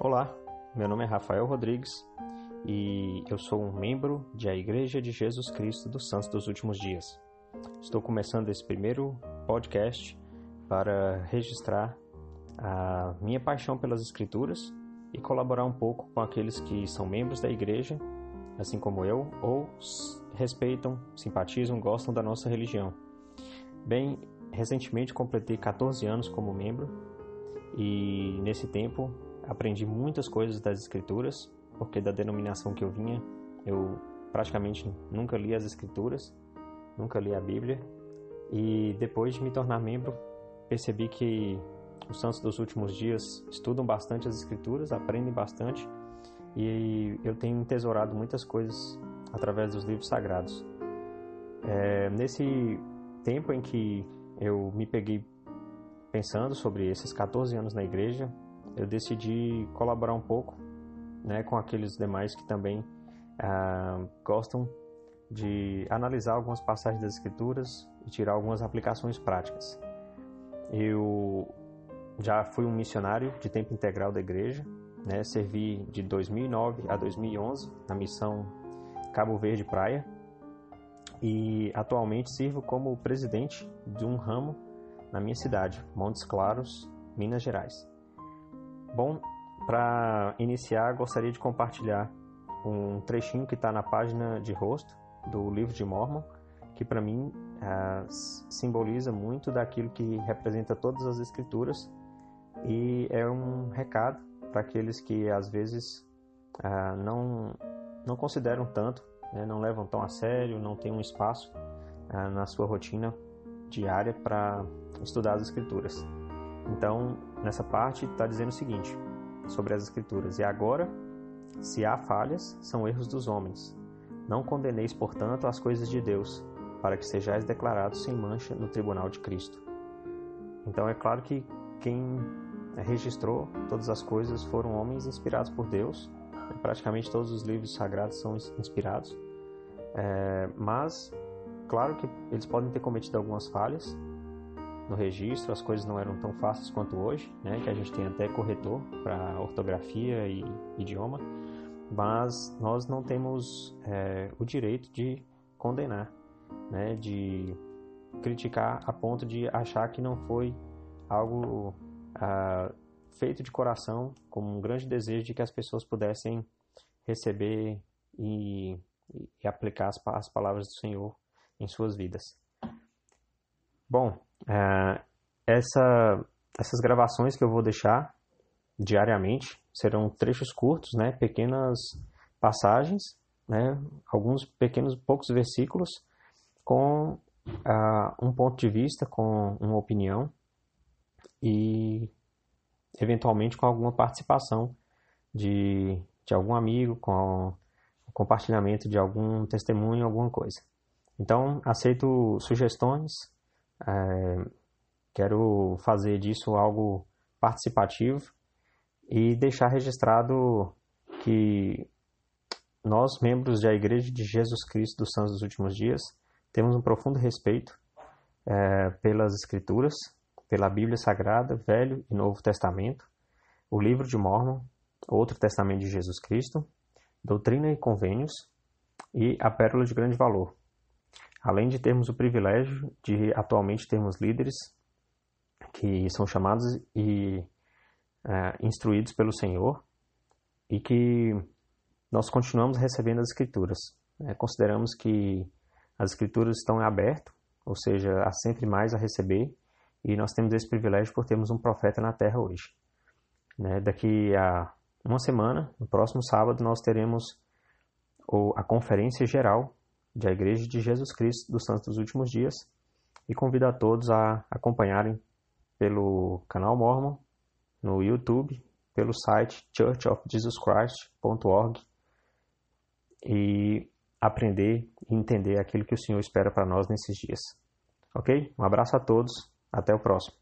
Olá, meu nome é Rafael Rodrigues e eu sou um membro da Igreja de Jesus Cristo dos Santos dos Últimos Dias. Estou começando esse primeiro podcast para registrar a minha paixão pelas Escrituras e colaborar um pouco com aqueles que são membros da igreja, assim como eu, ou respeitam, simpatizam, gostam da nossa religião. Bem, recentemente completei 14 anos como membro e nesse tempo aprendi muitas coisas das escrituras, porque da denominação que eu vinha, eu praticamente nunca li as escrituras, nunca li a Bíblia, e depois de me tornar membro, percebi que os santos dos últimos dias estudam bastante as escrituras, aprendem bastante, e eu tenho entesourado muitas coisas através dos livros sagrados. É, nesse tempo em que eu me peguei pensando sobre esses 14 anos na igreja, eu decidi colaborar um pouco né, com aqueles demais que também ah, gostam de analisar algumas passagens das Escrituras e tirar algumas aplicações práticas. Eu já fui um missionário de tempo integral da igreja, né, servi de 2009 a 2011 na missão Cabo Verde Praia e atualmente sirvo como presidente de um ramo na minha cidade, Montes Claros, Minas Gerais. Bom, para iniciar, gostaria de compartilhar um trechinho que está na página de rosto do livro de Mormon, que para mim uh, simboliza muito daquilo que representa todas as escrituras e é um recado para aqueles que às vezes uh, não, não consideram tanto, né, não levam tão a sério, não têm um espaço uh, na sua rotina diária para estudar as escrituras. Então, nessa parte está dizendo o seguinte sobre as Escrituras: E agora, se há falhas, são erros dos homens. Não condeneis, portanto, as coisas de Deus, para que sejais declarados sem mancha no tribunal de Cristo. Então, é claro que quem registrou todas as coisas foram homens inspirados por Deus. Praticamente todos os livros sagrados são inspirados. É, mas, claro que eles podem ter cometido algumas falhas, no registro, as coisas não eram tão fáceis quanto hoje, né, que a gente tem até corretor para ortografia e idioma, mas nós não temos é, o direito de condenar, né, de criticar a ponto de achar que não foi algo ah, feito de coração, com um grande desejo de que as pessoas pudessem receber e, e aplicar as, as palavras do Senhor em suas vidas. Bom, é, essa, essas gravações que eu vou deixar diariamente serão trechos curtos, né, pequenas passagens, né, alguns pequenos poucos versículos com uh, um ponto de vista, com uma opinião e eventualmente com alguma participação de, de algum amigo, com o compartilhamento de algum testemunho, alguma coisa. Então, aceito sugestões, é, quero fazer disso algo participativo e deixar registrado que nós, membros da Igreja de Jesus Cristo dos Santos dos Últimos Dias, temos um profundo respeito é, pelas Escrituras, pela Bíblia Sagrada, Velho e Novo Testamento, o Livro de Mormon, outro Testamento de Jesus Cristo, Doutrina e Convênios e a Pérola de Grande Valor, Além de termos o privilégio de atualmente termos líderes que são chamados e é, instruídos pelo Senhor e que nós continuamos recebendo as Escrituras. É, consideramos que as Escrituras estão em aberto, ou seja, há sempre mais a receber e nós temos esse privilégio por termos um profeta na Terra hoje. Né? Daqui a uma semana, no próximo sábado, nós teremos a conferência geral da Igreja de Jesus Cristo dos Santos dos Últimos Dias e convido a todos a acompanharem pelo canal Mormon, no YouTube, pelo site churchofjesuschrist.org e aprender e entender aquilo que o Senhor espera para nós nesses dias. Ok? Um abraço a todos, até o próximo.